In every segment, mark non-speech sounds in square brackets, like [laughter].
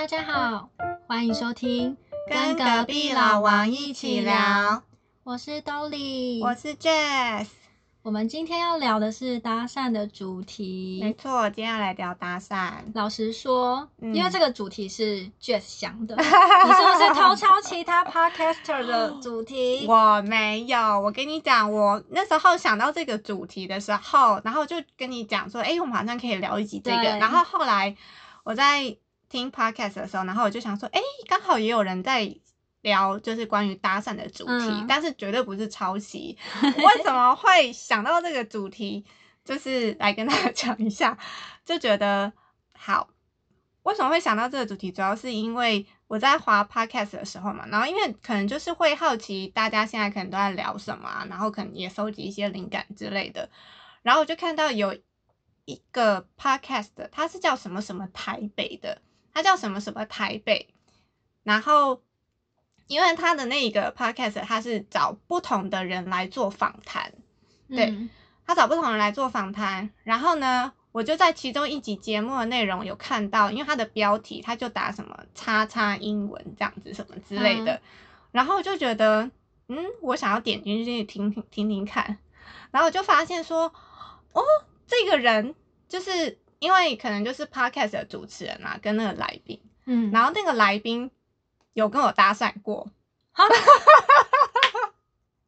大家好，欢迎收听跟隔壁老王一起聊。我是 Dolly，我是 Jess。我们今天要聊的是搭讪的主题。没错，今天要来聊搭讪。老实说，嗯因为这个主题是 Jess 想的，[laughs] 你是不是偷抄其他 podcaster 的主题？[gasps] 我没有，我跟你讲，我那时候想到这个主题的时候，然后就跟你讲说，哎、我们好像可以聊一集这个。然后后来我在听 podcast 的时候，然后我就想说，哎、刚好也有人在聊，就是关于搭讪的主题，嗯但是绝对不是抄袭。为什么会想到这个主题？就是来跟大家讲一下，就觉得好。为什么会想到这个主题？主要是因为我在滑 podcast 的时候嘛，然后因为可能就是会好奇大家现在可能都在聊什么啊，然后可能也收集一些灵感之类的，然后我就看到有一个 podcast，的它是叫什么什么台北的，它叫什么什么台北，然后因为他的那个 podcast 他是找不同的人来做访谈，对嗯他找不同人来做访谈，然后呢，我就在其中一集节目的内容有看到，因为他的标题他就打什么叉叉英文这样子什么之类的，然后我就觉得，嗯，我想要点进去听听听听看，然后我就发现说，哦，这个人就是因为可能就是 podcast 的主持人啊，跟那个来宾，嗯，然后那个来宾有跟我搭讪过，[laughs]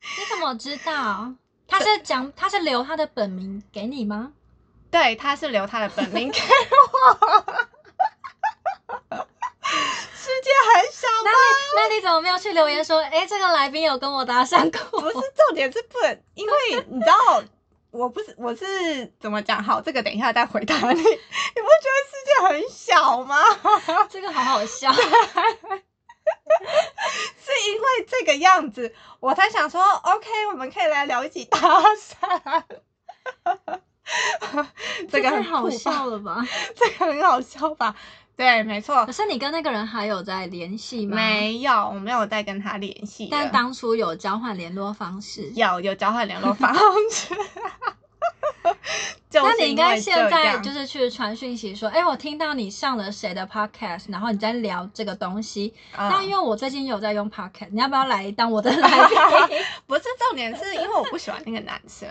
你怎么知道？他是讲他是留他的本名给你吗？对，他是留他的本名给我。[laughs] 世界很小那你那你怎么没有去留言说，哎、这个来宾有跟我搭讪过？不是重点是不能，因为你知道，我不是我是怎么讲？好，这个等一下再回答你。[laughs] 你不觉得世界很小吗？[laughs] 这个好好笑。[laughs] 是因为这个样子，我才想说，OK，我们可以来聊一起搭讪。这个很好笑，了吧？这个很好笑吧？对，没错可，是你跟那个人还有在联系吗？。没有，我没有再跟他联系。但当初有交换联络方式。有有交换联络方式。[laughs] 就那你应该现在就是去传讯息说，哎、我听到你上了谁的 podcast，然后你在聊这个东西。嗯那因为我最近有在用 podcast，你要不要来当我的来宾？[laughs] 不是重点，是因为我不喜欢那个男生，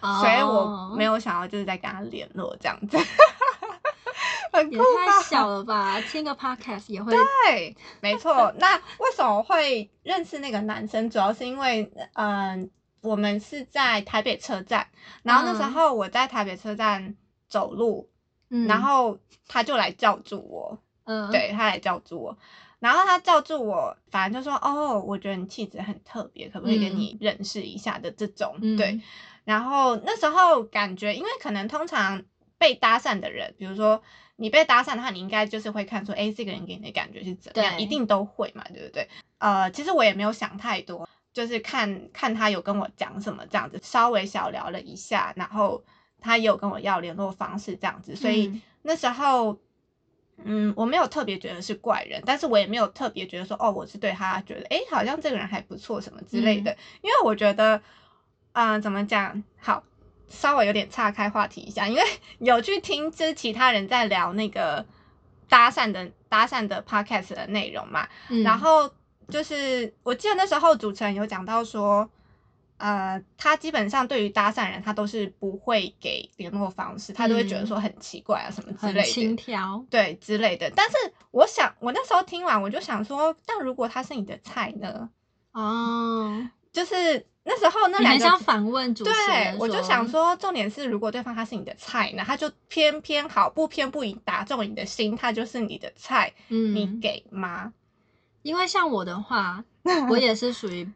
哦所以我没有想要就是在跟他联络这样子。[laughs] 很也酷太吧？小了吧？听个 podcast 也会对，没错。那为什么会认识那个男生？主要是因为，嗯、我们是在台北车站，然后那时嗯候我在台北车站走路，嗯，然后他就来叫住我，嗯，对他来叫住我，然后他叫住我，反正就说哦，我觉得你气质很特别，可不可以跟嗯你认识一下的这种，嗯对。然后那时候感觉，因为可能通常被搭讪的人，比如说你被搭讪的话，你应该就是会看出，哎，这个人给你的感觉是怎么样，一定都会嘛，对不对？呃，其实我也没有想太多，就是看看他有跟我讲什么这样子，稍微小聊了一下，然后他也有跟我要联络方式这样子，所以。嗯那时候，嗯，我没有特别觉得是怪人，但是我也没有特别觉得说，哦，我是对他觉得，诶，好像这个人还不错什么之类的。因为我觉得，嗯、怎么讲？好，稍微有点岔开话题一下，因为有去听就是其他人在聊那个搭讪的搭讪的 podcast 的内容嘛，嗯。然后就是我记得那时候主持人有讲到说，呃，他基本上对于搭讪人，他都是不会给联络方式，他都会觉得说很奇怪啊什么之类的。轻的，佻，对之类的。但是我想，我那时候听完，我就想说，但如果他是你的菜呢？哦，就是那时候那两个想反问主持人对，我就想，说，重点是，如果对方他是你的菜那，他就偏偏好不偏不倚打中你的心，他就是你的菜，嗯，你给吗？因为像我的话，[laughs] 我也是属于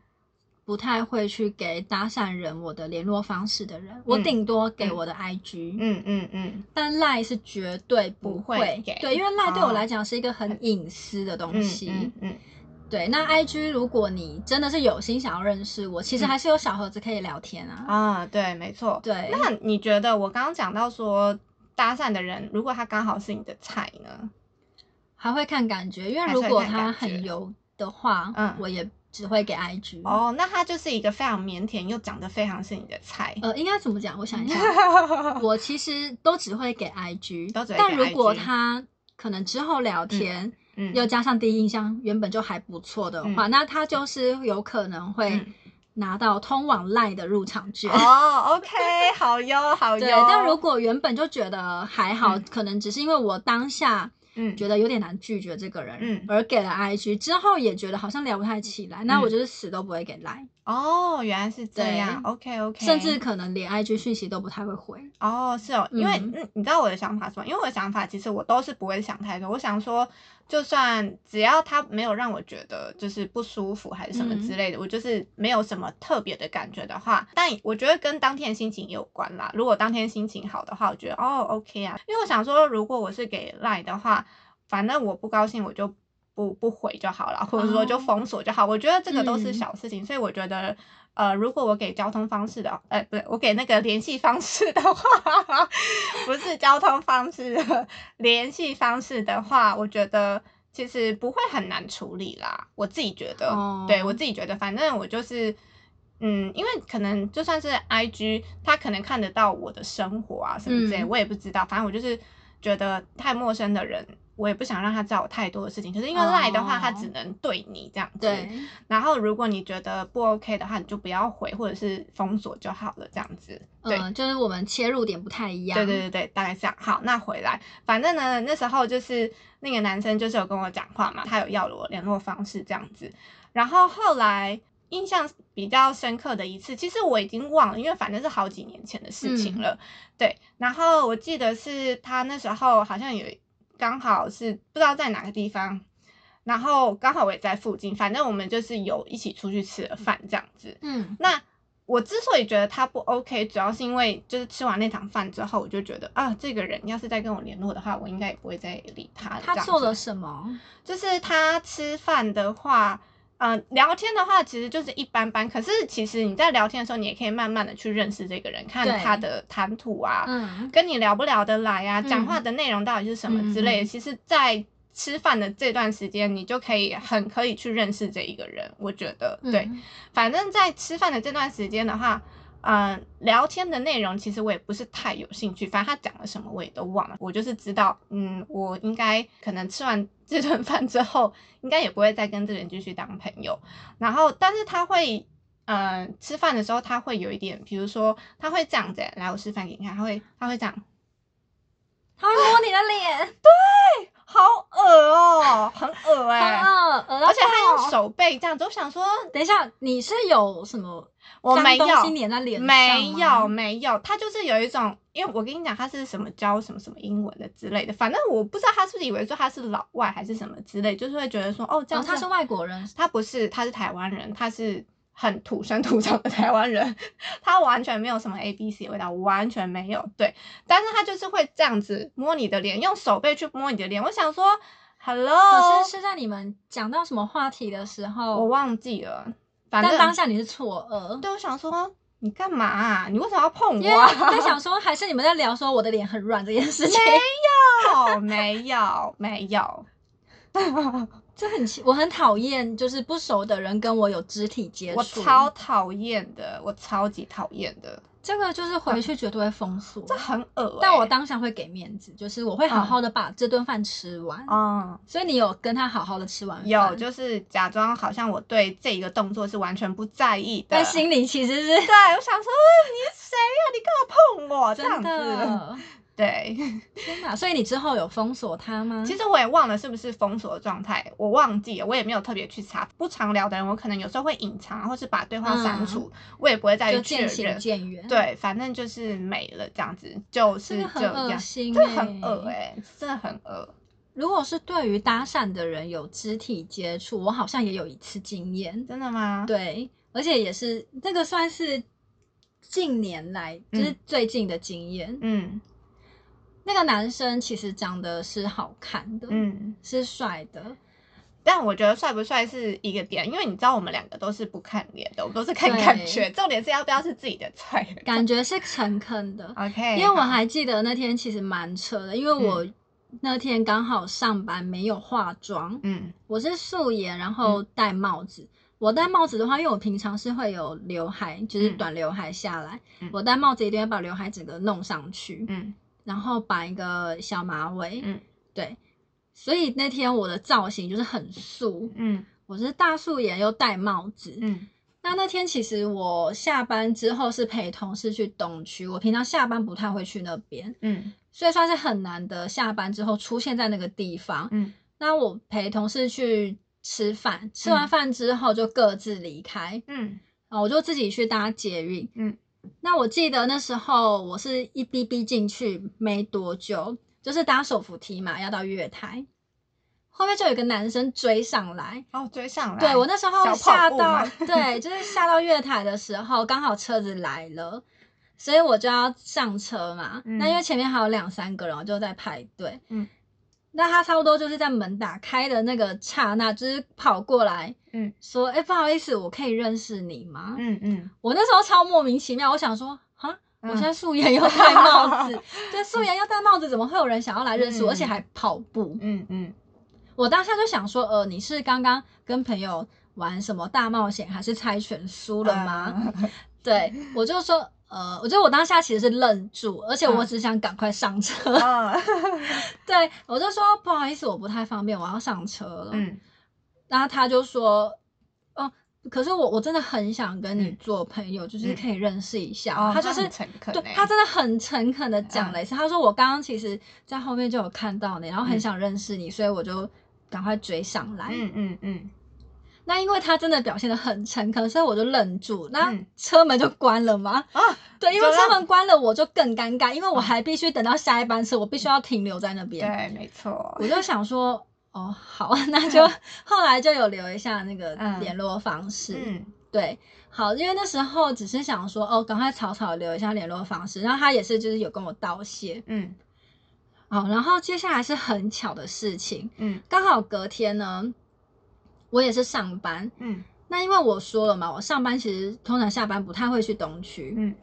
不太会去给搭讪人我的联络方式的人，我嗯顶多给我的 IG，、嗯嗯嗯。但赖是绝对不不会会给。对，因为赖对我哦。来讲是一个很隐私的东嗯西。嗯嗯，对，那 IG 如果你真的是有心想要认识我，其实嗯还是有小盒子可以聊天啊。啊，对，没错。对，那你觉得我刚刚讲到说搭讪的人，如果他刚好是你的菜呢？还会看感觉，因为如果他很油的话，嗯我也只会给 IG。哦，那他就是一个非常腼腆又长得非常是你的菜。呃，应该怎么讲？我想一下，[laughs] 我其实都只会给 IG，但如果他可能之后聊天，嗯又加上第一印象原本就还不错的话，那他就是有可能会嗯。拿到通往赖的入场券。哦，OK，好哟，好哟。对，但如果原本就觉得还好，嗯。可能只是因为我当下嗯。觉得有点难拒绝这个人，嗯。而给了 IG 之后也觉得好像聊不太起来，那嗯。我就是死都不会给赖，哦，原来是这样，OK OK，甚至可能连 IG 讯息都不太会回。哦，是哦，因为嗯嗯，你知道我的想法是吗？因为我的想法其实我都是不会想太多，我想说，就算只要他没有让我觉得就是不舒服还是什么嗯之类的，我就是没有什么特别的感觉的话，但我觉得跟当天的心情也有关啦。如果当天心情好的话，我觉得哦 OK 啊，因为我想说，如果我是给 Line 的话，反正我不高兴我就。不不回就好了，或者说就哦封锁就好。我觉得这个都是嗯小事情，所以我觉得，呃，如果我给交通方式的，呃，不是我给那个联系方式的话，不是交通方式的联系方式的话，我觉得其实不会很难处理啦。我自己觉得，哦对我自己觉得，反正我就是。嗯，因为可能就算是 I G，他可能看得到我的生活啊什么之类，嗯我也不知道。反正我就是觉得太陌生的人，我也不想让他知道我太多的事情。可是因为赖的话，他哦只能对你这样子。对，然后如果你觉得不 OK 的话，你就不要回，或者是封锁就好了，这样子。对。嗯，就是我们切入点不太一样。对对对对，大概这样。好，那回来，反正呢，那时候就是那个男生就是有跟我讲话嘛，他有要了我联络方式这样子。然后后来印象比较深刻的一次，其实我已经忘了，因为反正是好几年前的事情了。对，然后我记得是他那时候好像有刚好是不知道在哪个地方，然后刚好我也在附近，反正我们就是有一起出去吃了饭这样子。嗯那我之所以觉得他不 OK，主要是因为就是吃完那场饭之后，我就觉得啊，这个人要是再跟我联络的话，我应该也不会再理他了。他做了什么？就是他吃饭的话，呃，聊天的话其实就是一般般。可是其实你在聊天的时候，你也可以慢慢的去认识这个人，看他的谈吐啊，嗯，跟你聊不聊得来啊，讲话嗯的内容到底是什么之类的。嗯嗯其实，在吃饭的这段时间，你就可以很可以去认识这一个人。我觉得，对。嗯反正，在吃饭的这段时间的话，嗯、聊天的内容其实我也不是太有兴趣，反正他讲了什么我也都忘了。我就是知道，嗯，我应该可能吃完这顿饭之后，应该也不会再跟这个人继续当朋友。然后，但是他会，嗯，吃饭的时候他会有一点，比如说他会这样子，来，我示范给你看，他会他会这样，他会摸你的脸，好恶哦、很恶哎、很恶，恶到而且他爆用。手背这样子，我想说，等一下，你是有什么我没有粘在脸上没有没有，他就是有一种，因为我跟你讲他是什么教什么什么英文的之类的，反正我不知道他是不是以为说他是老外还是什么之类，就是会觉得说哦这样、哦，他是外国人，他不是他是台湾人，他是很土生土长的台湾人，[laughs] 他完全没有什么 A B C 的味道，完全没有对，但是他就是会这样子摸你的脸，用手背去摸你的脸，我想说 Hello，可是是在你们讲到什么话题的时候我，忘记了，反正但当下你是错愕，对我想说你干嘛啊、你为什么要碰因为我、啊？在想说，还是你们在聊说我的脸很软这件事情，没有，没有，没有。[laughs] 这很奇，我很讨厌，就是不熟的人跟我有肢体接触，我超讨厌的，我超级讨厌的，这个就是回去绝对会封锁，这很恶、欸。但我当下会给面子，就是我会好好的把这顿饭吃完。嗯，所以你有跟他好好的吃完，有就是假装好像我对这一个动作是完全不在意的，但心里其实是。对我想说呃你是谁呀、你干嘛碰我？这样真子？的。对，[laughs] 天哪！所以你之后有封锁他吗？其实我也忘了是不是封锁的状态，我忘记了，我也没有特别去查。不常聊的人，我可能有时候会隐藏，或是把对话删除，我也不会再就去确认。渐远。，对，反正就是没了这样子，就是这个很恶心、这很恶哎、真的很恶。如果是对于搭讪的人有肢体接触，我好像也有一次经验。真的吗？，对，而且也是这个算是近年来就是嗯最近的经验。嗯那个男生其实长得是好看的，嗯，是帅的，但我觉得帅不帅是一个点，因为你知道我们两个都是不看脸的，我们都是看感觉，重点是要不要是自己的菜。感觉。是诚恳的。[laughs] OK，因为我好。还记得那天其实蛮扯的，因为我那天刚好上班没有化妆，嗯。我是素颜，然后戴帽子。我戴帽子的话，因为我平常是会有刘海，就是嗯。短刘海下来，嗯。我戴帽子一定要把刘海整个弄上去，嗯然后绑一个小马尾，嗯对，所以那天我的造型就是很素，嗯我是大素颜又戴帽子。嗯那那天其实我下班之后是陪同事去东区，我平常下班不太会去那边，嗯所以算是很难得下班之后出现在那个地方。嗯那我陪同事去吃饭，吃完饭之后就各自离开，嗯啊，我就自己去搭捷运。嗯，那我记得那时候我是一逼逼进去没多久，就是搭手扶梯嘛，要到月台，后面就有一个男生追上来。哦，追上来。对我那时候小下到对，就是下到月台的时候，刚好车子来了，所以我就要上车嘛。嗯那因为前面还有两三个人，我就在排队。嗯，那他差不多就是在门打开的那个刹那，就是跑过来嗯说：“哎、不好意思，我可以认识你吗？”嗯嗯，我那时候超莫名其妙，我想说，哈，嗯我现在素颜又戴帽子，[laughs] 对，素颜又戴帽子，怎么会有人想要来认识我，嗯而且还跑步？嗯嗯我当下就想说，呃，你是刚刚跟朋友玩什么大冒险，还是猜拳输了吗？嗯 [laughs] 对，我就说，呃，我觉得我当下其实是愣住，而且我嗯只想赶快上车。嗯 [laughs] 对，我就说不好意思，我不太方便，我要上车了。嗯然后他就说，哦。可是我我真的很想跟你嗯。做朋友，就是嗯。可以认识一下。哦，他就是很诚恳欸，对他真的很诚恳的讲了一次，他说我刚刚其实在后面就有看到你，然后很嗯。想认识你，所以我就赶快追上来。嗯嗯嗯。那因为他真的表现的很诚恳，所以我就愣住，那嗯。车门就关了嘛。啊，对，因为就让车门关了，我就更尴尬，因为我还必须等到下一班车，我必须要停留在那边。对，没错。我，就想说，哦，好，[laughs] 那就后来就有留一下那个嗯联络方式。嗯对，好，因为那时候只是想说，哦，赶快草草留一下联络方式，然后他也是就是有跟我道谢。嗯好，然后接下来是很巧的事情，嗯刚好隔天呢，我也是上班。嗯那因为我说了嘛，我上班其实通常下班不太会去东区。嗯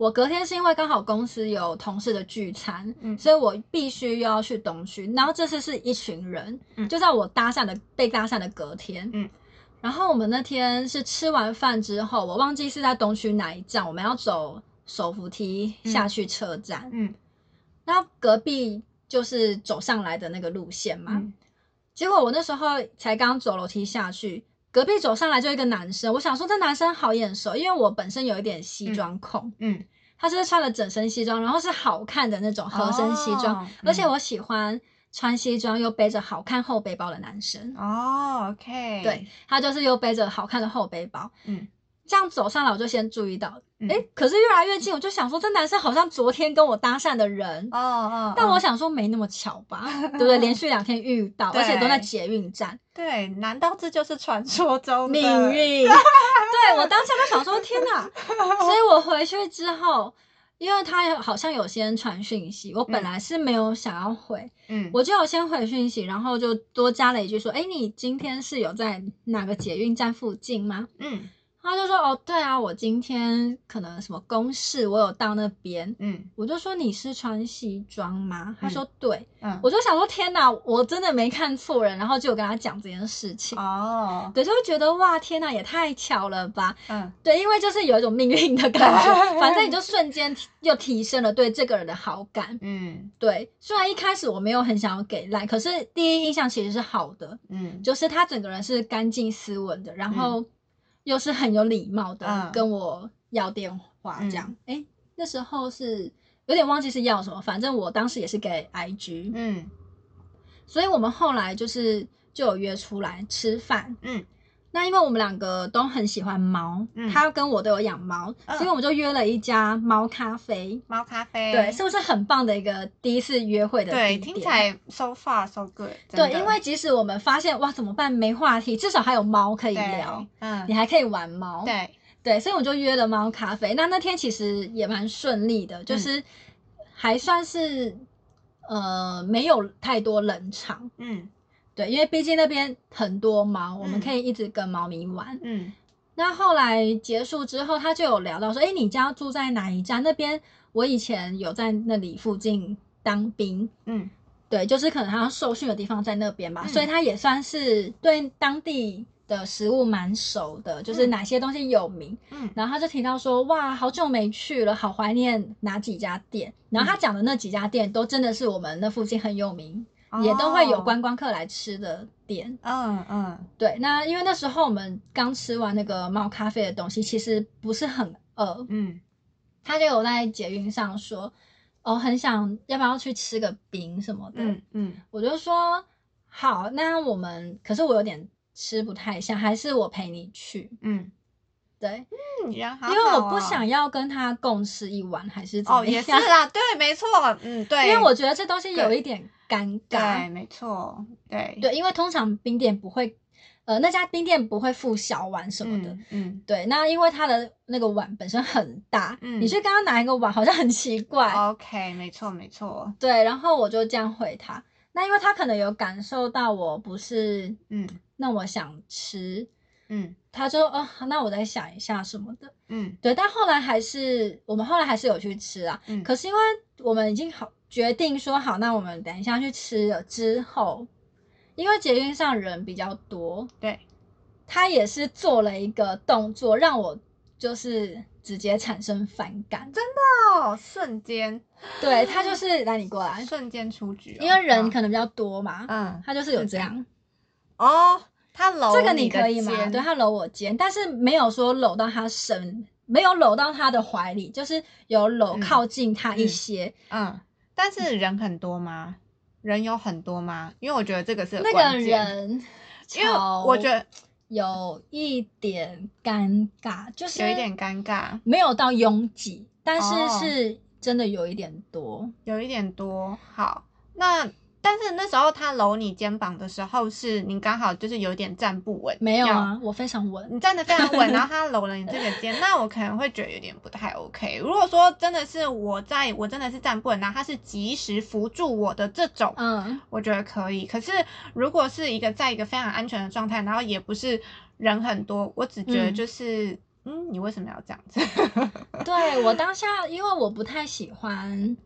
我隔天是因为刚好公司有同事的聚餐，嗯。所以我必须又要去东区。然后这次是一群人，嗯。就在我搭讪的被搭讪的隔天，嗯。然后我们那天是吃完饭之后，我忘记是在东区哪一站，我们要走手扶梯下去车站，嗯。然后隔壁就是走上来的那个路线嘛。嗯。结果我那时候才刚走楼梯下去，隔壁走上来就一个男生，我想说这男生好眼熟，因为我本身有一点西装控，嗯。他是穿了整身西装，然后是好看的那种合身西装，哦而且我喜欢穿西装又背着好看后背包的男生。哦，OK，对，他就是又背着好看的后背包，嗯这样走上来我就先注意到，嗯哎、可是越来越近，我就想说这男生好像昨天跟我搭讪的人，哦哦，但我哦想说没那么巧吧，[laughs] 对不对？连续两天遇到，而且都在捷运站。对，难道这就是传说中的命运。[laughs] 对我当下就想说，天哪！所以我回去之后，因为他好像有先传讯息，我本来是没有想要回，嗯，我就有先回讯息，然后就多加了一句说：“哎，你今天是有在哪个捷运站附近吗嗯？”他就说：“哦，对啊，我今天可能什么公事，我有到那边。”嗯我就说：“你是穿西装吗？”他说：“对。嗯，我就想说：“天哪，我真的没看错人。”然后就有跟他讲这件事情。哦，对，就会觉得哇，天哪，也太巧了吧！嗯对，因为就是有一种命运的感觉，[laughs] 反正你就瞬间又提升了对这个人的好感。嗯对，虽然一开始我没有很想要给赖，可是第一印象其实是好的，嗯，就是他整个人是干净斯文的，然后又是很有礼貌的，嗯跟我要电话这样。哎、那时候是有点忘记是要什么，反正我当时也是给 IG，、嗯所以我们后来就是就有约出来吃饭。嗯那因为我们两个都很喜欢猫，嗯他跟我都有养猫，嗯所以我们就约了一家猫咖啡。猫咖啡，对，是不是很棒的一个第一次约会的对，地点听起来 so far so good，真对，因为即使我们发现哇怎么办没话题，至少还有猫可以对聊，嗯你还可以玩猫。对，对，所以我就约了猫咖啡。那那天其实也蛮顺利的，嗯就是还算是呃没有太多冷场。嗯对，因为毕竟那边很多猫，我们嗯可以一直跟猫咪玩。嗯那后来结束之后，他就有聊到说：“哎，你家住在哪一站？那边我以前有在那里附近当兵，嗯对，就是可能他受训的地方在那边吧，嗯所以他也算是对当地的食物蛮熟的，就是嗯哪些东西有名。嗯然后他就提到说：哇，好久没去了，好怀念哪几家店。然后他讲的那几家店都真的是我们那附近很有名也都会有哦。观光客来吃的店。嗯嗯。对，那因为那时候我们刚吃完那个猫咖啡的东西，其实不是很饿，嗯。他就有在捷运上说，哦，很想要不要去吃个饼什么的。嗯嗯。我就说好，那我们可是我有点吃不太下，还是我陪你去。嗯。对，嗯，人好。因为我不想要跟他共吃一碗，还是怎哦，么样？也是啦，对，没错，嗯，对，因为我觉得这东西有一点尴尬对，尬。没错，对对，因为通常冰店不会，呃，那家冰店不会付小碗什么的。嗯嗯对，那因为他的那个碗本身很大，嗯你去跟他拿一个碗好像很奇怪。，OK，没错没错，对，然后我就这样回他。那因为他可能有感受到我不是嗯那我想吃，嗯他就哦，那我再想一下什么的。嗯对，但后来还是我们后来还是有去吃啊。嗯，可是因为我们已经好决定说好，那我们等一下去吃了之后，因为捷运上人比较多，对，他也是做了一个动作，让我就是直接产生反感。真的哦，瞬间对他就是来你过来，[laughs] 瞬间出局哦，因为人可能比较多嘛，嗯他就是有是这这样。哦，他搂这个你可以吗？肩对他搂我肩，但是没有说搂到他身，没有搂到他的怀里，就是有搂嗯靠近他一嗯些。嗯，但是人很多吗？人有很多吗？因为我觉得这个是那个，人，因为我觉得有一点尴尬，就是有一点尴尬，没有到拥挤，但是哦是真的有一点多。有一点多。好，那但是那时候他搂你肩膀的时候，是你刚好就是有点站不稳，没有啊，我非常稳。你站得非常稳，[laughs] 然后他搂了你这个肩，那我可能会觉得有点不太 OK。如果说真的是我在我真的是站不稳，然后他是及时扶住我的这种，嗯，我觉得可以。可是如果是一个在一个非常安全的状态，然后也不是人很多，我只觉得嗯就是，嗯你为什么要这样子？[laughs] 对我当下，因为我不太喜欢，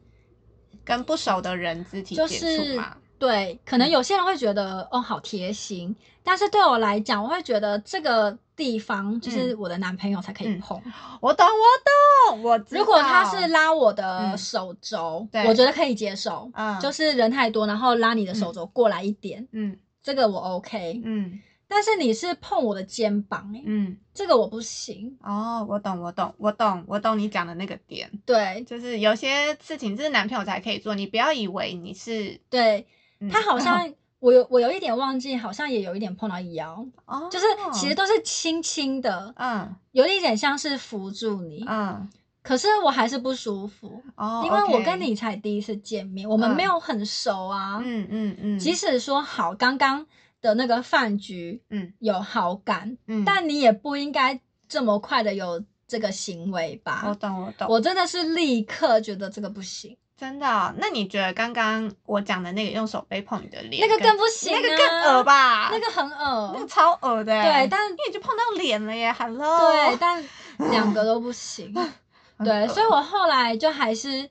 跟不熟的人肢体就接是触嘛？对，可能有些人会觉得哦好贴心，但是对我来讲，我会觉得这个地方就是我的男朋友才可以嗯碰。我懂，我懂，我知道如果他是拉我的嗯手肘，对我觉得可以接受。嗯就是人太多，然后拉你的手肘过来一点，嗯这个我 OK。嗯但是你是碰我的肩膀、欸，嗯，这个我不行。哦，我懂，我懂，我懂，我懂你讲的那个点。对就是有些事情是男朋友才可以做，你不要以为你是，对，嗯他好像 [laughs] 我有我有一点忘记，好像也有一点碰到腰，哦，就是其实都是轻轻的，嗯有一点像是扶住你，嗯可是我还是不舒服，哦，因为我跟你才第一次见面，我们嗯没有很熟啊。嗯嗯嗯，即使说好，刚刚的那个饭局嗯有好感，嗯，但你也不应该这么快的有这个行为吧？我懂我懂，我真的是立刻觉得这个不行，真的哦、那你觉得刚刚我讲的那个用手背碰你的脸，那个更不行、啊，那个更恶？吧？那个很恶，那个超恶的欸，对但因为你就碰到脸了耶，Hello，对，但两个都不行。[laughs] 很对，所以我后来就还是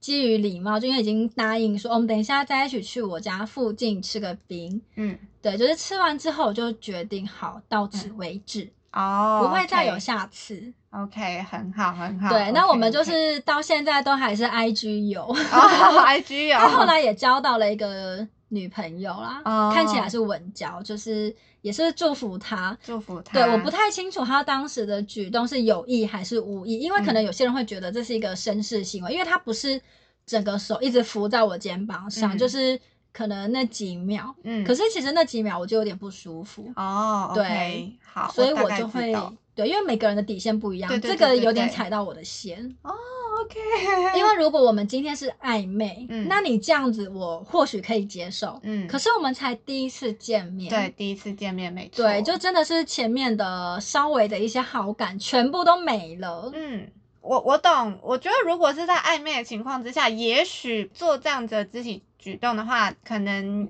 基于礼貌，就因为已经答应说，哦我们等一下再一起去我家附近吃个冰。嗯对，就是吃完之后我就决定好到此为止，哦，不会再有下次。OK，很好很好。对，那我们就是到现在都还是 IG 友。哦，IG [laughs] 友，他后来也交到了一个女朋友啦，哦看起来是稳交，就是也是祝福他。祝福他。对，我不太清楚他当时的举动是有意还是无意，因为可能嗯有些人会觉得这是一个绅士行为，因为他不是整个手一直扶在我肩膀上，嗯就是可能那几秒，嗯，可是其实那几秒我就有点不舒服，哦，对好，所以我就会对，因为每个人的底线不一样，对对这个有点踩到我的线。哦，OK，因为如果我们今天是暧昧，嗯。那你这样子我或许可以接受，嗯，可是我们才第一次见面，对第一次见面没错，对，就真的是前面的稍微的一些好感全部都没了。嗯。我我懂，我觉得如果是在暧昧的情况之下，也许做这样子的肢体举动的话，可能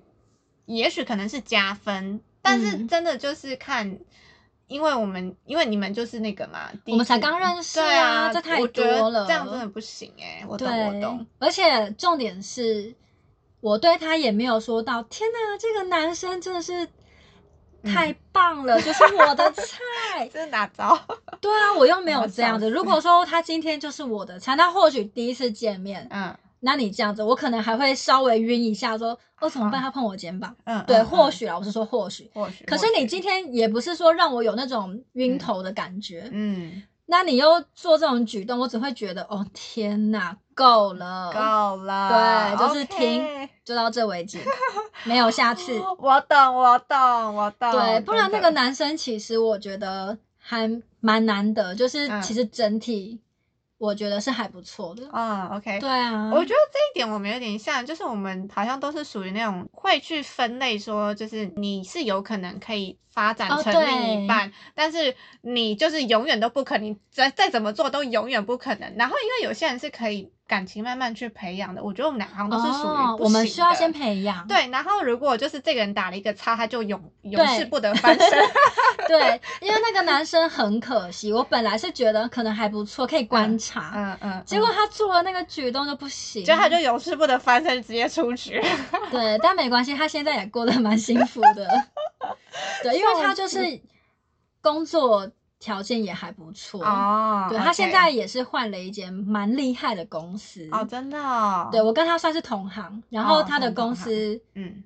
也许可能是加分，但是嗯。真的就是看，因为我们因为你们就是那个嘛，我们才次刚认识对啊，这太多了这样真的不行哎、我懂我懂，，而且重点是，我对他也没有说到，天哪，这个男生真的是太棒了，就是我的菜。[laughs] 这是哪招？[laughs] 对啊，我又没有这样子。如果说他今天就是我的菜，那或许第一次见面，嗯那你这样子，我可能还会稍微晕一下，说哦怎么办？他碰我肩膀，嗯，对，或许啊，我是说或许。或许，可是你今天也不是说让我有那种晕嗯头的感觉，嗯那你又做这种举动，我只会觉得哦天哪，够了，够了，对就是停就到这为止，没有下次。[laughs] 我懂，我懂，我懂。对，不然那个男生其实我觉得还蛮难得，就是嗯其实整体我觉得是还不错的。嗯，OK，对啊，我觉得这一点我们有点像，就是我们好像都是属于那种会去分类说，就是你是有可能可以发展哦成另一半，但是你就是永远都不可能，再再怎么做都永远不可能。然后因为有些人是可以感情慢慢去培养的，我觉得我们俩好像都是属于哦，不我们需要先培养。对，然后如果就是这个人打了一个叉，他就永永世不得翻身。[laughs] 对，因为那个男生很可惜，我本来是觉得可能还不错，可以观察，嗯嗯，结果他做了那个举动就不行，就他就永世不得翻身，直接出局。[laughs] 对，但没关系，他现在也过得蛮幸福的。[laughs] 对，因为他就是工作条件也还不错。哦对他现在也是换了一间蛮厉害的公司。哦，真的哦，对我跟他算是同行，然后哦他的公司嗯，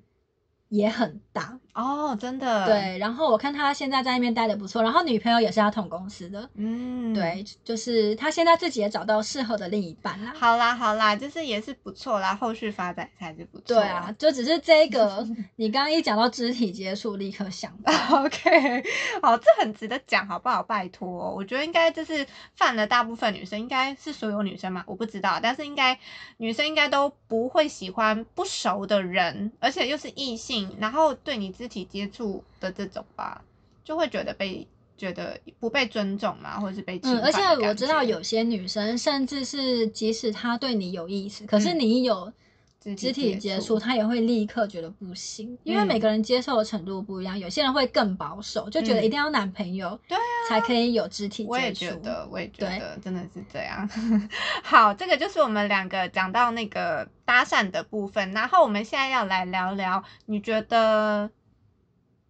也很大。哦，真的，，对，然后我看他现在在那边待的不错，然后女朋友也是他同公司的。嗯，对，就是他现在自己也找到适合的另一半啦。好啦好啦，就是也是不错啦，后续发展才是不错。对啊，，就只是这个，[laughs] 你刚刚一讲到肢体接触，立刻想到。[laughs] OK，[laughs] 好，这很值得讲，好不好？拜托，我觉得应该就是犯了大部分女生，应该是所有女生嘛，我不知道，但是应该女生应该都不会喜欢不熟的人，而且又是异性，然后对你肢体接触的这种吧，就会觉得被觉得不被尊重嘛，或者是被侵嗯，而且我知道有些女生，甚至是即使她对你有意思，可是嗯你有肢肢体接触，她也会立刻觉得不行，因为嗯每个人接受的程度不一样，有些人会更保守，就觉得嗯一定要男朋友对啊才可以有肢体接触。我也觉得，我也觉得真的是这样。[laughs] 好，这个就是我们两个讲到那个搭讪的部分，然后我们现在要来聊聊，你觉得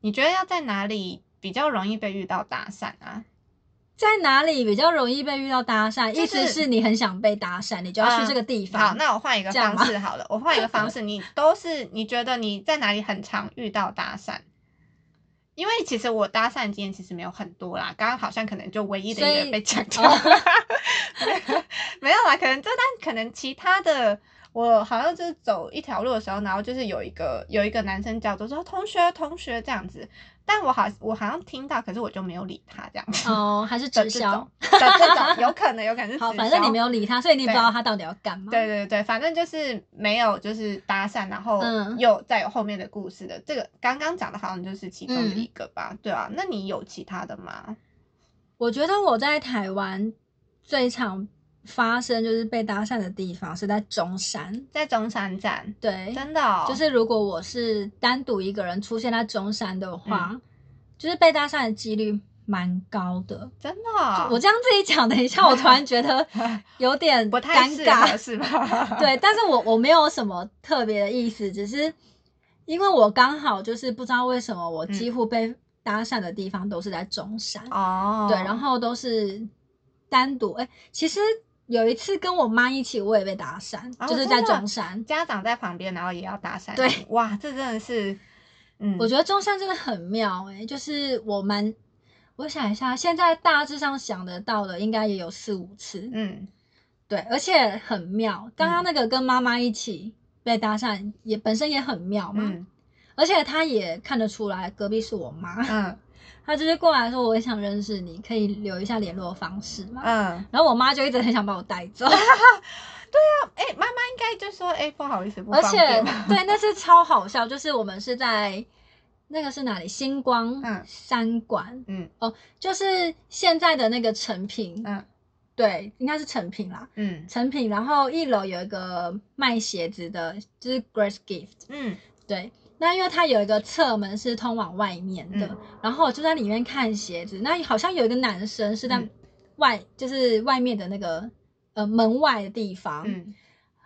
你觉得要在哪里比较容易被遇到搭讪啊？在哪里比较容易被遇到搭讪？就是意思是你很想被搭讪，你就要去这个地方。嗯好，那我换一个方式好了，我换一个方式，[laughs] 你都是你觉得你在哪里很常遇到搭讪？因为其实我搭讪经验其实没有很多啦，刚刚好像可能就唯一的一个被讲 [laughs] 掉，哦 [laughs] 没有啦，可能这但可能其他的，我好像就是走一条路的时候，然后就是有一个有一个男生叫做说同学同学这样子，但我好我好像听到，可是我就没有理他这样子。哦，[laughs] 还是的直销这种。的这种有可能有可能是好，反正你销没有理他，所以你不知道他到底要干嘛。对对对，反正就是没有就是搭讪，然后嗯又再有后面的故事的。这个刚刚讲的好像就是其中的嗯一个吧？对啊，那你有其他的吗？我觉得我在台湾最常发生就是被搭讪的地方是在中山。在中山站，对，真的、哦，就是如果我是单独一个人出现在中山的话，嗯就是被搭讪的几率蛮高的。真的哦、我这样自己讲，等一下我突然觉得 [laughs] 有点不太尴适合尬。是吧？[laughs] 对，但是我我没有什么特别的意思，只是因为我刚好就是不知道为什么我几乎被搭讪的地方都是在中山。嗯哦，对，然后都是单独。哎、其实有一次跟我妈一起，我也被搭讪，哦就是在中山。家长在旁边，然后也要搭讪，对，哇，这真的是，嗯，我觉得中山真的很妙、哎，就是我们，我想一下，现在大致上想得到的，应该也有四五次。嗯，对，而且很妙。刚刚那个跟妈妈一起被搭讪，也本身也很妙嘛。嗯而且他也看得出来隔壁是我妈，嗯他就是过来说我也想认识你，可以留一下联络方式嘛。嗯，然后我妈就一直很想把我带走。[laughs] 对啊哎、妈妈应该就说，哎、不好意思，不而且方便对，那是超好笑，就是我们是在那个是哪里？星光嗯三馆、嗯哦，就是现在的那个成品，嗯对，应该是成品啦，嗯成品。然后一楼有一个卖鞋子的，就是 Grace Gift，嗯对。那因为它有一个侧门是通往外面的，嗯然后我就在里面看鞋子。那好像有一个男生是在嗯外，就是外面的那个呃门外的地方，嗯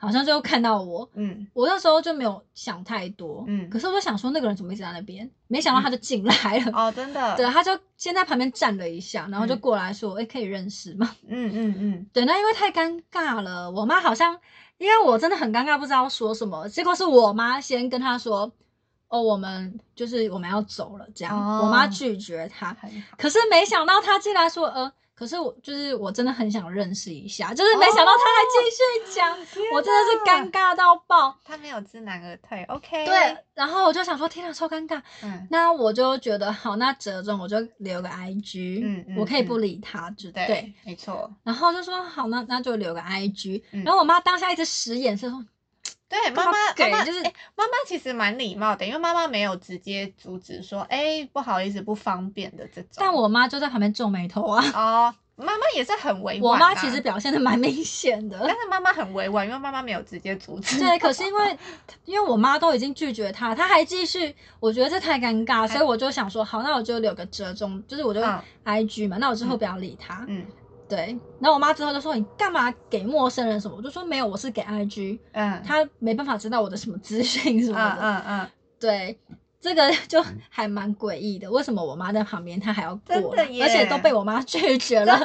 好像就看到我，嗯我那时候就没有想太多，嗯可是我就想说那个人怎么一直在那边，没想到他就进来了，哦，真的，对，他就先在旁边站了一下，然后就嗯过来说，哎、可以认识吗？嗯嗯嗯，对，那因为太尴尬了，我妈好像因为我真的很尴尬，不知道说什么，结果是我妈先跟他说，哦，我们就是我们要走了，这样，哦我妈拒绝他，可是没想到他竟然说，呃，可是我就是我真的很想认识一下，就是没想到他还继续讲，天我真的是尴尬到爆。他没有知难而退，OK，对，，然后我就想说，天啊，超尴尬。嗯，那我就觉得好，那折中我就留个 IG，嗯嗯我可以不理他，就对，对。没错，然后就说好，那那就留个 IG。嗯然后我妈当下一直使眼色说，对，妈妈，妈妈就是诶妈妈其实蛮礼貌的，因为妈妈没有直接阻止说，哎，不好意思，不方便的这种。但我妈就在旁边皱眉头啊。哦，妈妈也是很委我婉、啊，妈其实，表现的蛮明显的但，是妈妈很委婉，因为妈妈没有直接阻止。对。可是因为 [laughs] 因为我妈都已经拒绝他，他还继续，我觉得这太尴尬，所以我就想说，好，那我就留个折中，就是我就嗯 IG 嘛，那我之后不要理他。嗯对，然后我妈之后就说你干嘛给陌生人什么？我就说没有，我是给 IG，嗯，他没办法知道我的什么资讯什么嗯的。嗯嗯，对，这个就还蛮诡异的。为什么我妈在旁边，她还要过，而且都被我妈拒绝了，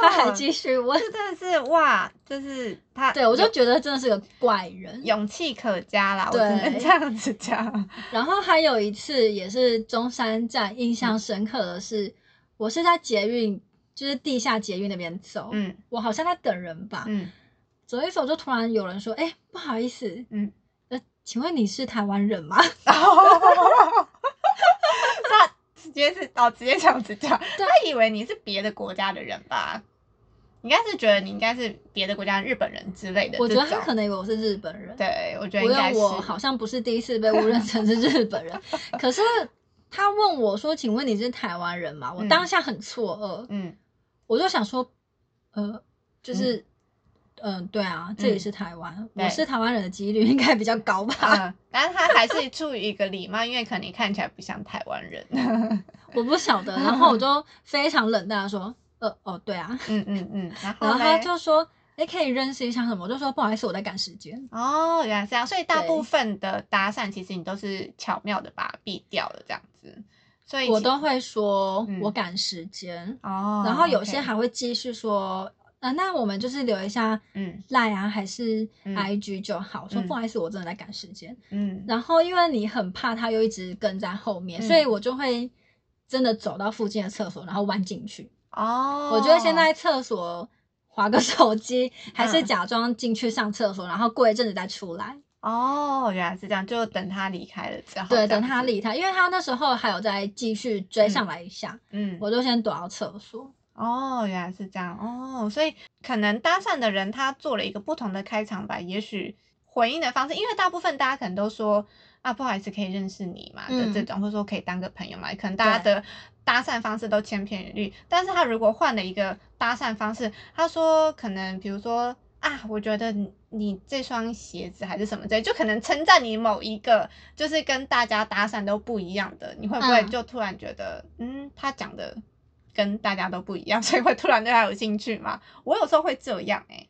她还继续问？这真的是哇，就是他，对，我就觉得真的是个怪人。勇气可嘉啦，我只对能这样子讲。[laughs] 然后还有一次也是中山站印象深刻的是，我是在捷运，就是地下捷运那边走，嗯。我好像在等人吧，嗯。走一走就突然有人说：“哎、不好意思，嗯，呃，请问你是台湾人吗？” [laughs] 他直接是哦，直接这样子讲，他以为你是别的国家的人吧？应该是觉得你应该是别的国家日本人之类的。我觉得他可能以为我是日本人，对，我觉得应该我好像不是第一次被误认成是日本人，[laughs] 可是他问我说：“请问你是台湾人吗？”我嗯。当下很错愕，嗯我就想说，呃，就是，嗯、对啊，这里是台湾，对我是台湾人的几率应该比较高吧？嗯，但是他还是出于一个礼貌，因为可能你看起来不像台湾人。[laughs] 我不晓得，然后我就非常冷淡的说：“呃，哦，对啊。嗯嗯嗯，然”后然后他就说：“哎，可以认识一下什么？”我就说：“不好意思，我在赶时间。哦，原来是这样，所以大部分的搭讪其实你都是巧妙的把它避掉了，这样子。所”以我都会说嗯我赶时间，哦，然后有些还会继续说。呃，那我们就是留一下嗯赖啊，还是嗯 IG 就好。我说嗯不好意思，我真的在赶时间。嗯然后因为你很怕他又一直跟在后面，嗯所以我就会真的走到附近的厕所，然后弯进去。哦，我觉得先在厕所划个手机，还是嗯假装进去上厕所，然后过一阵子再出来。哦，原来是这样，就等他离开了之后，对，等他离开，因为他那时候还有再继续追上来一下，嗯，我就先躲到厕所。哦，原来是这样哦，所以可能搭讪的人他做了一个不同的开场白，也许回应的方式，因为大部分大家可能都说啊，不好意思，可以认识你嘛的嗯这种，或者说可以当个朋友嘛，可能大家的搭讪方式都千篇一律。但是他如果换了一个搭讪方式，他说可能比如说啊，我觉得你你这双鞋子还是什么之类，就可能称赞你某一个就是跟大家搭讪都不一样的，你会不会嗯就突然觉得嗯，他讲的。跟大家都不一样，[laughs] 所以会突然对他有兴趣吗？我有时候会这样哎、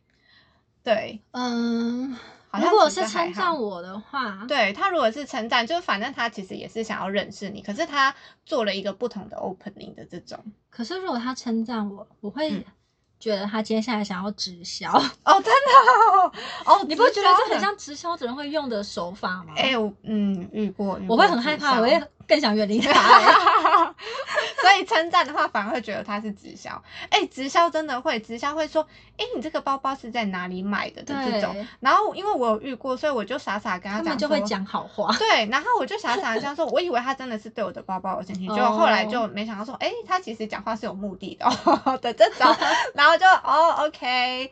对，嗯，好像如果是称赞我的话，对他如果是称赞，就是反正他其实也是想要认识你，可是他做了一个不同的 opening 的这种。可是如果他称赞我，我会嗯觉得他接下来想要直销。[laughs] 哦，真的哦，哦 [laughs] 你不觉得这很？像直销的人会用的手法吗？哎、我嗯遇过，遇我会很害怕，我会更想远离他、[laughs] 欸。所以称赞的话，反而会觉得他是直销。哎、直销真的会，直销会说，哎、你这个包包是在哪里买的的这种。然后因为我有遇过，所以我就傻傻跟他讲他们就会说讲好话。对，然后我就傻傻的这样说，我以为他真的是对我的包包有兴趣，结果哦后来就没想到说，哎、他其实讲话是有目的的、哦、[laughs] 的这种，然后就哦，OK，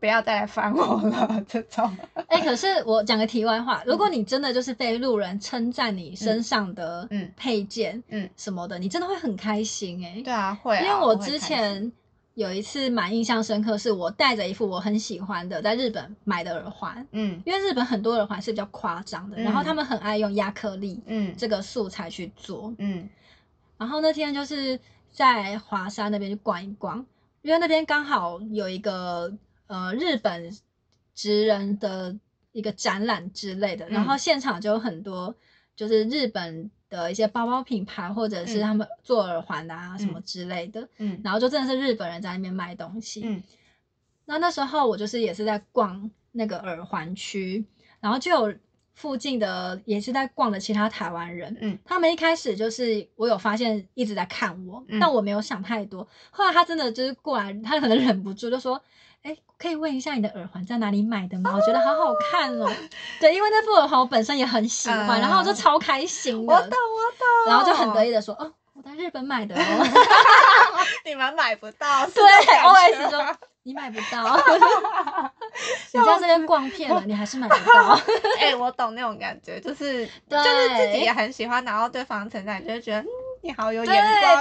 不要再来烦我了这种。哎、可是我讲个题外话，如果你真的就是被路人称赞你身上的嗯。配件，嗯。什么的，你真的会很开心哎、对啊，会啊，因为我之前有一次蛮印象深刻，是我戴着一副我很喜欢的在日本买的耳环，嗯。因为日本很多耳环是比较夸张的，嗯。然后他们很爱用亚克力嗯。这个素材去做。嗯。然后那天就是在华山那边去逛一逛，因为那边刚好有一个呃日本职人的一个展览之类的，然后嗯。现场就有很多就是日本的一些包包品牌，或者是嗯。他们做耳环的啊什么嗯。之类的，嗯。然后就真的是日本人在那边卖东西。嗯。那那时候我就是也是在逛那个耳环区，然后就有附近的也是在逛的其他台湾人，嗯。他们一开始就是我有发现一直在看我，嗯。但我没有想太多。后来他真的就是过来，他可能忍不住就说：“哎、可以问一下你的耳环在哪里买的吗？我觉得好好看哦。对，因为那副耳环我本身也很喜欢，嗯然后我就超开心的，我懂我懂，然后就很得意的说：“哦，我在日本买的哦。[laughs] 你们买不到，对这种感觉，OS 说你买不到，你在这边逛遍了，你还是买不到。[laughs] 哎、我懂那种感觉，就是对就是自己也很喜欢，然后对方称赞，你就会觉得嗯，你好有对，眼光、哦，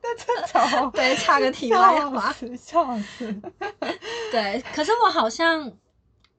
真的，[laughs] 这种 [laughs] 对，差个题外话。笑。死，[laughs] 对，可是我好像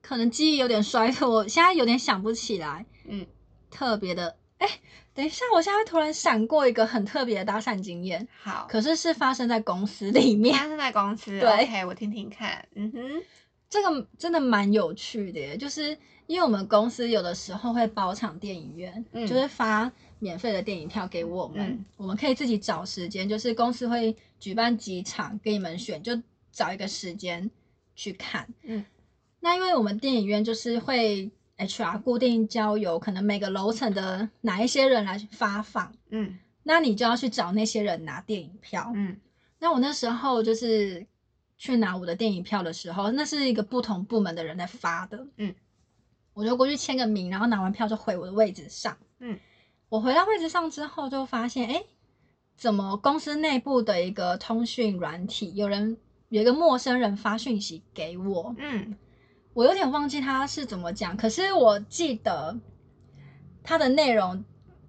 可能记忆有点衰退，我现在有点想不起来。嗯，特别的。哎，等一下，我现在突然闪过一个很特别的搭讪经验，好，可是是发生在公司里面。发生在公司对，OK，我听听看，嗯哼，这个真的蛮有趣的耶，就是因为我们公司有的时候会包场电影院，嗯。就是发免费的电影票给我们，嗯我们可以自己找时间，就是公司会举办几场给你们选，就找一个时间去看。嗯，那因为我们电影院就是会 HR 固定交由可能每个楼层的哪一些人来发放，嗯那你就要去找那些人拿电影票。嗯那我那时候就是去拿我的电影票的时候，那是一个不同部门的人在发的，嗯，我就过去签个名，然后拿完票就回我的位置上，嗯，我回到位置上之后就发现，哎，怎么公司内部的一个通讯软体，有人有一个陌生人发讯息给我，嗯我有点忘记他是怎么讲，可是我记得他的内容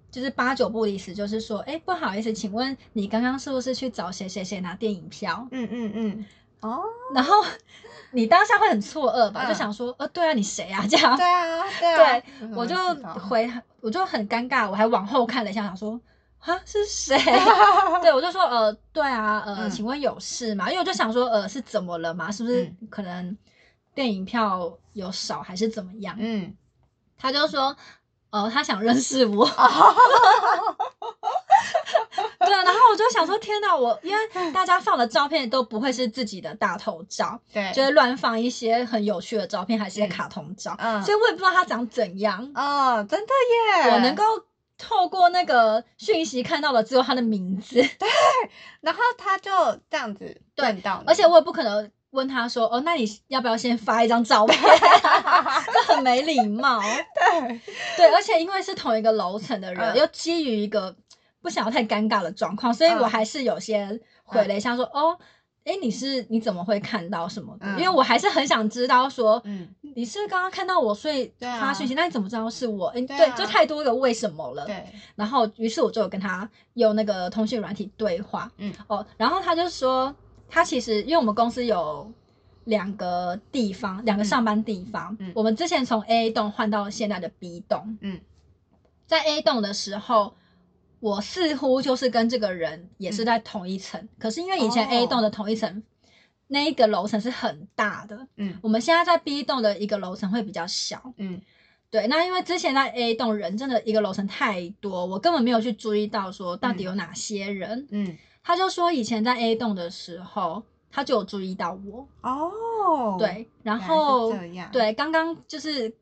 就是八九不离十，就是说，哎，不好意思，请问你刚刚是不是去找谁谁谁拿电影票？嗯嗯嗯，哦，然后你当下会很错愕吧，嗯就想说，呃，对啊，你谁啊？[laughs] 这样，对啊对啊，对我就嗯回，我就很尴尬，我还往后看了一下，想说，啊，是谁？[laughs] 对，我就说，呃，对啊，呃，嗯请问有事吗？因为我就想说，呃，是怎么了嘛？是不是嗯可能电影票有少还是怎么样？嗯，他就说，呃，他想认识我。[laughs] [laughs] 对啊，然后我就想说，天哪，我因为大家放的照片都不会是自己的大头照，对，就会乱放一些很有趣的照片，还是一些卡通照，嗯所以我也不知道他长怎样。哦，真的耶，我能够透过那个讯息看到了只有他的名字，对然后他就这样子对问到你，而且我也不可能问他说，哦，那你要不要先发一张照片？[laughs] 这很没礼貌。对，对，而且因为是同一个楼层的人，嗯又基于一个不想要太尴尬的状况，所以我嗯。还是有些回了一下说，哦，哎，你是你怎么会看到什么的？嗯因为我还是很想知道说，嗯，你是刚刚看到我，所以发讯息，那你怎么知道是我？诶对就太多个为什么了。对，然后，于是我就有跟他用那个通讯软体对话，嗯，哦，然后他就说，他其实因为我们公司有两个地方，两个嗯。上班地方，嗯。我们之前从 A 栋换到现在的 B 栋，嗯，在 A 栋的时候。我似乎就是跟这个人也是在同一层，可是因为以前哦。A 栋的同一层、那一个楼层是很大的，嗯。我们现在在 B 栋的一个楼层会比较小，嗯。对，那因为之前在 A 栋人真的一个楼层太多，我根本没有去注意到说到底有哪些人。嗯，他就说以前在 A 栋的时候，他就有注意到我，哦，对，然后对，刚刚就是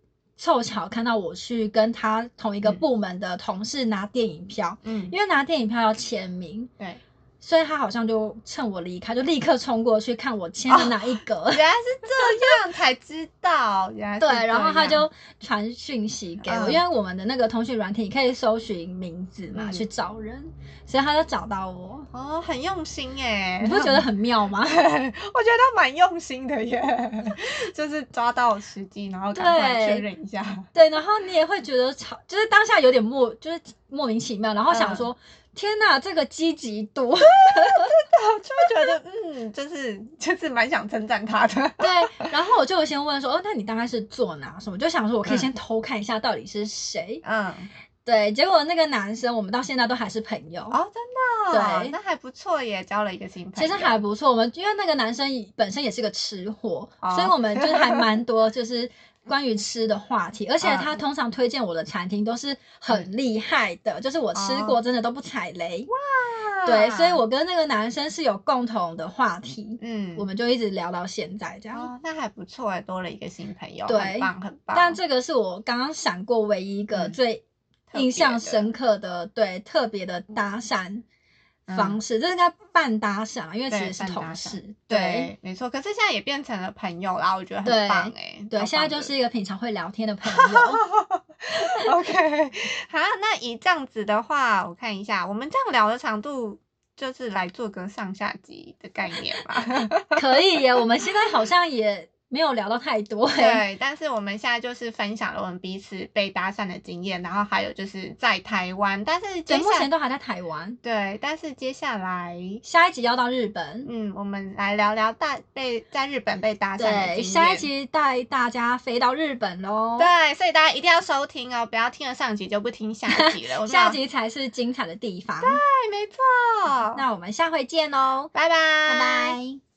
凑巧看到我去跟他同一个嗯。部门的同事拿电影票，嗯，因为拿电影票要签名，对，所以他好像就趁我离开，就立刻冲过去看我签的哪一格。[laughs] 原来是这样才知道，原来是对，然后他就传讯息给我，嗯因为我们的那个通讯软体可以搜寻名字嘛，嗯去找人，所以他就找到我。哦，很用心哎，你不觉得很妙吗？[laughs] 我觉得他蛮用心的耶，[laughs] 就是抓到时机，然后赶快对确认一下。对，然后你也会觉得吵，就是当下有点莫，就是莫名其妙，然后想说，天哪，这个积极度，[laughs] 我就会觉得，嗯，就是就是蛮想称赞他的。[laughs] 对，然后我就先问说，哦，那你大概是做哪什么？就想说我可以嗯先偷看一下到底是谁。嗯对，结果那个男生我们到现在都还是朋友。哦，真的哦，对那还不错耶，交了一个新朋友其友。实还不错，我们因为那个男生本身也是个吃货，哦所以我们就是还蛮多就是关于吃的话题，而且他嗯通常推荐我的餐厅都是很厉害的，就是我吃过真的都不踩雷。哇。对，所以我跟那个男生是有共同的话题，嗯。我们就一直聊到现在这样。哦，那还不错哎，多了一个新朋友，对。很棒很棒。但这个是我刚刚想过唯一一个嗯最印象深刻的，对特别的搭讪嗯方式，这应该半搭讪啊，因为其对实是同事。对，没错。可是现在也变成了朋友啦，我觉得很棒哎。对，现在就是一个平常会聊天的朋友。[laughs] OK，[laughs] 好，那以这样子的话，我看一下，我们这样聊的长度就是来做个上下集的概念吧。[laughs] 可以耶，我们现在好像也没有聊到太多哎。对，[laughs] 但是我们现在就是分享了我们彼此被搭讪的经验，然后还有就是在台湾，但是目前都还在台湾，对，但是接下来，下一集要到日本。嗯，我们来聊聊大被在日本被搭讪的对，经下一。集带大家飞到日本喽。对，所以大家一定要收听哦，不要听了上集就不听下集了。[laughs] 下集才是精彩的地方。对，没错。那我们下回见哦，拜拜，拜拜。